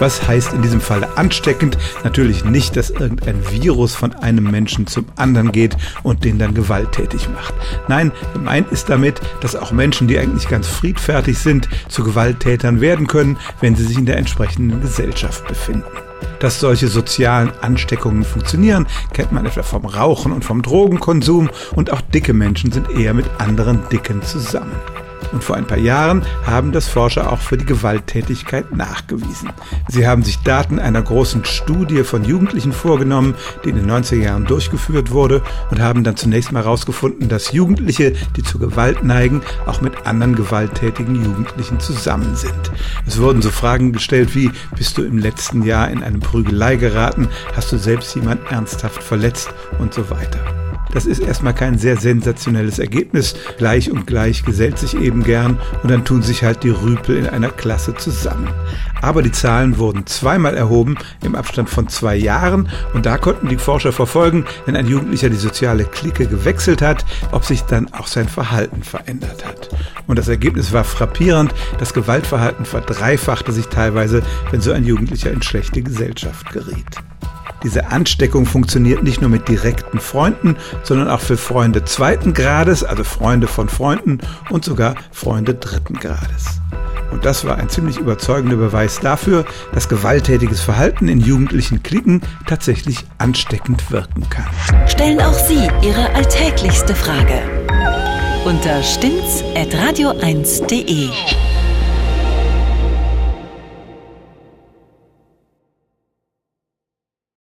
Was heißt in diesem Fall ansteckend? Natürlich nicht, dass irgendein Virus von einem Menschen zum anderen geht und den dann gewalttätig macht. Nein, gemeint ist damit, dass auch Menschen, die eigentlich ganz friedfertig sind, zu Gewalttätern werden können, wenn sie sich in der entsprechenden Gesellschaft befinden. Dass solche sozialen Ansteckungen funktionieren, kennt man etwa vom Rauchen und vom Drogenkonsum und auch dicke Menschen sind eher mit anderen Dicken zusammen. Und vor ein paar Jahren haben das Forscher auch für die Gewalttätigkeit nachgewiesen. Sie haben sich Daten einer großen Studie von Jugendlichen vorgenommen, die in den 90er Jahren durchgeführt wurde und haben dann zunächst mal herausgefunden, dass Jugendliche, die zur Gewalt neigen, auch mit anderen gewalttätigen Jugendlichen zusammen sind. Es wurden so Fragen gestellt wie, bist du im letzten Jahr in eine Prügelei geraten, hast du selbst jemand ernsthaft verletzt und so weiter. Das ist erstmal kein sehr sensationelles Ergebnis. Gleich und gleich gesellt sich eben gern und dann tun sich halt die Rüpel in einer Klasse zusammen. Aber die Zahlen wurden zweimal erhoben im Abstand von zwei Jahren und da konnten die Forscher verfolgen, wenn ein Jugendlicher die soziale Clique gewechselt hat, ob sich dann auch sein Verhalten verändert hat. Und das Ergebnis war frappierend. Das Gewaltverhalten verdreifachte sich teilweise, wenn so ein Jugendlicher in schlechte Gesellschaft geriet. Diese Ansteckung funktioniert nicht nur mit direkten Freunden, sondern auch für Freunde zweiten Grades, also Freunde von Freunden und sogar Freunde dritten Grades. Und das war ein ziemlich überzeugender Beweis dafür, dass gewalttätiges Verhalten in jugendlichen Klicken tatsächlich ansteckend wirken kann. Stellen auch Sie Ihre alltäglichste Frage unter stimmtz.radio1.de.